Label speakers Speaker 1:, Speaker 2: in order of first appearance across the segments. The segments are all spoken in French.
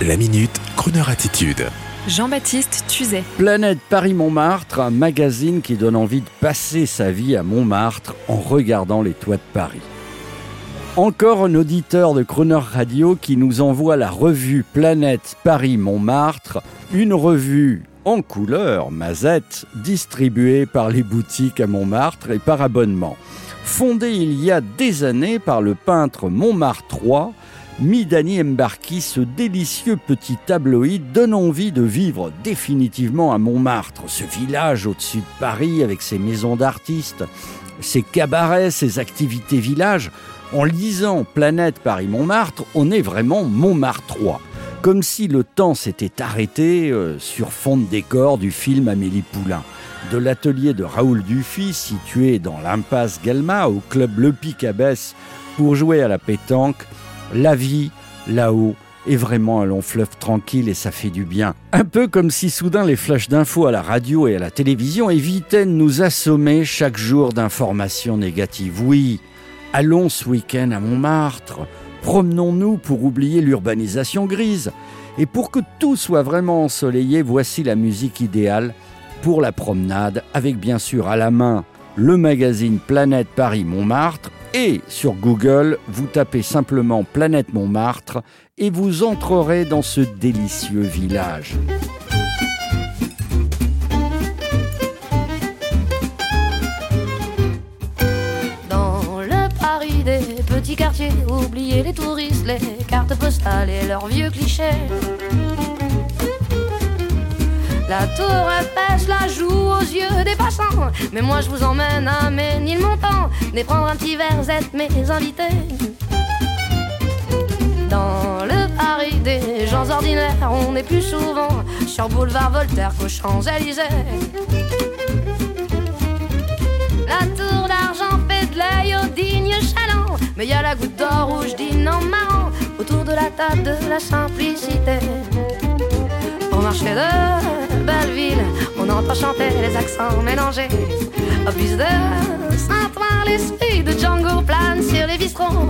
Speaker 1: La minute, Kroneur attitude.
Speaker 2: Jean-Baptiste Tuzet.
Speaker 3: Planète Paris-Montmartre, un magazine qui donne envie de passer sa vie à Montmartre en regardant les toits de Paris. Encore un auditeur de Croner Radio qui nous envoie la revue Planète Paris-Montmartre, une revue en couleur, mazette, distribuée par les boutiques à Montmartre et par abonnement. Fondée il y a des années par le peintre Montmartre III, Midani Embarki, ce délicieux petit tabloïd donne envie de vivre définitivement à Montmartre, ce village au-dessus de Paris avec ses maisons d'artistes, ses cabarets, ses activités villages. En lisant Planète Paris-Montmartre, on est vraiment Montmartre 3. Comme si le temps s'était arrêté euh, sur fond de décor du film Amélie Poulain. De l'atelier de Raoul Dufy, situé dans l'impasse Galma, au club Le Pic à Besse, pour jouer à la pétanque, la vie, là-haut, est vraiment un long fleuve tranquille et ça fait du bien. Un peu comme si soudain les flashs d'infos à la radio et à la télévision évitaient de nous assommer chaque jour d'informations négatives. Oui, allons ce week-end à Montmartre, promenons-nous pour oublier l'urbanisation grise. Et pour que tout soit vraiment ensoleillé, voici la musique idéale pour la promenade, avec bien sûr à la main le magazine Planète Paris Montmartre et sur Google, vous tapez simplement Planète Montmartre et vous entrerez dans ce délicieux village.
Speaker 4: Dans le Paris des petits quartiers, oubliez les touristes, les cartes postales et leurs vieux clichés. La tour Eiffel la joue aux yeux des passants. Mais moi je vous emmène à Ménilmontant, et prendre un petit verre, êtes mes invités. Dans le Paris des gens ordinaires, on est plus souvent sur boulevard Voltaire qu'aux Champs-Élysées. La tour d'argent fait de l'œil au digne chaland, mais y a la goutte d'or rouge dîne en marrant autour de la table de la simplicité. Au marché de Belleville, on entend chanter les accents mélangés. Au plus de Saint-Ouen, l'esprit de Django plane sur les bistrots.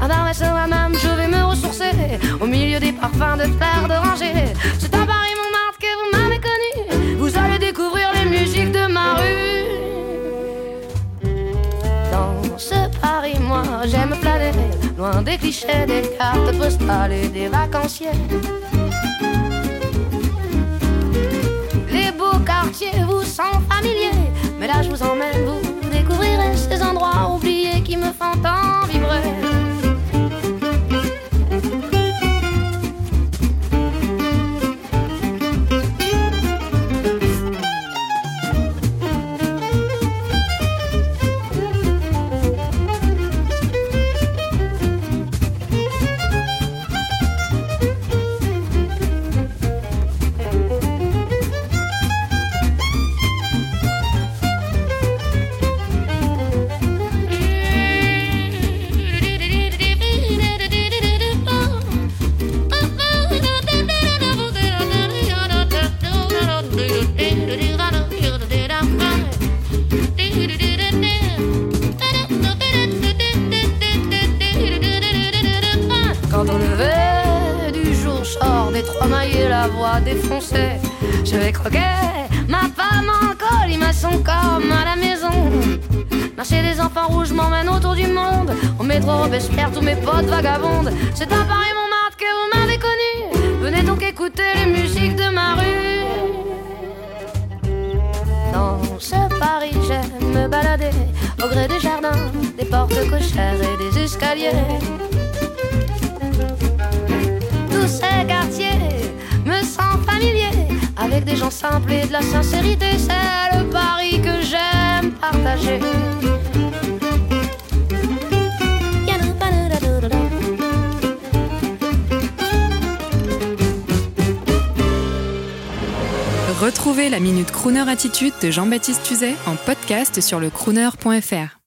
Speaker 4: À Darmès même, je vais me ressourcer au milieu des parfums de fleurs d'oranger. C'est à Paris Montmartre que vous m'avez connu. Vous allez découvrir les musiques de ma rue. Dans ce Paris, moi j'aime planer, loin des clichés, des cartes postales et des vacanciers. Mais là, je vous emmène, vous découvrirez ces endroits oubliés la voix défoncée. Je vais croquer ma femme en colis, son corps à la maison. Marcher des enfants rouges m'emmène autour du monde. Au métro Robespierre, tous mes potes vagabondes. C'est à Paris Montmartre que vous m'avez connu. Venez donc écouter les musiques de ma rue. Dans ce Paris, j'aime me balader au gré des jardins, des portes cochères et des escaliers. Des gens simples et de la sincérité. C'est le pari que j'aime partager.
Speaker 2: Retrouvez la Minute Crooner Attitude de Jean-Baptiste Tuzet en podcast sur le crooner.fr.